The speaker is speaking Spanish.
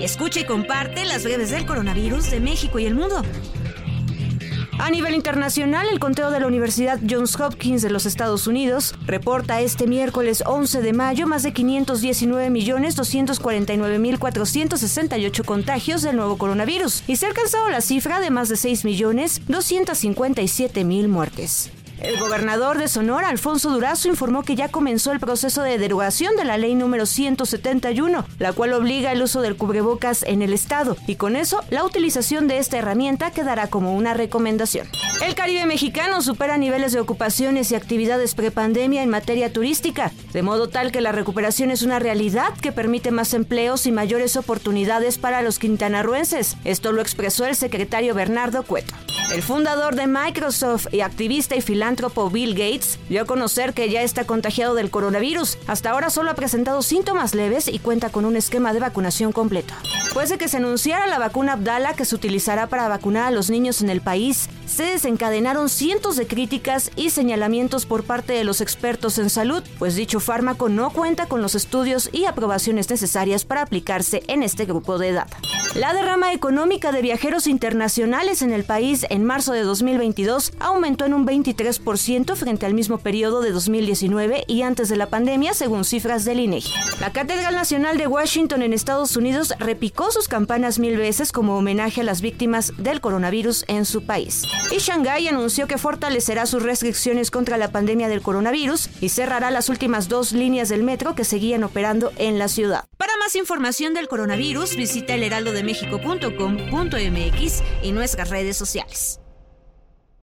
Escucha y comparte las breves del coronavirus de México y el mundo. A nivel internacional, el conteo de la Universidad Johns Hopkins de los Estados Unidos reporta este miércoles 11 de mayo más de 519.249.468 contagios del nuevo coronavirus y se ha alcanzado la cifra de más de 6.257.000 muertes. El gobernador de Sonora, Alfonso Durazo, informó que ya comenzó el proceso de derogación de la ley número 171, la cual obliga el uso del cubrebocas en el estado, y con eso la utilización de esta herramienta quedará como una recomendación. El Caribe mexicano supera niveles de ocupaciones y actividades prepandemia en materia turística, de modo tal que la recuperación es una realidad que permite más empleos y mayores oportunidades para los quintanarruenses. Esto lo expresó el secretario Bernardo Cueto. El fundador de Microsoft y activista y filántropo Bill Gates dio a conocer que ya está contagiado del coronavirus. Hasta ahora solo ha presentado síntomas leves y cuenta con un esquema de vacunación completo. Después de que se anunciara la vacuna Abdala que se utilizará para vacunar a los niños en el país, se desencadenaron cientos de críticas y señalamientos por parte de los expertos en salud, pues dicho fármaco no cuenta con los estudios y aprobaciones necesarias para aplicarse en este grupo de edad. La derrama económica de viajeros internacionales en el país en marzo de 2022 aumentó en un 23% frente al mismo periodo de 2019 y antes de la pandemia, según cifras del INEGI. La Catedral Nacional de Washington en Estados Unidos repicó sus campanas mil veces como homenaje a las víctimas del coronavirus en su país. Y Shanghái anunció que fortalecerá sus restricciones contra la pandemia del coronavirus y cerrará las últimas dos líneas del metro que seguían operando en la ciudad. Para más información del coronavirus, visita elheraldodemexico.com.mx y nuestras redes sociales.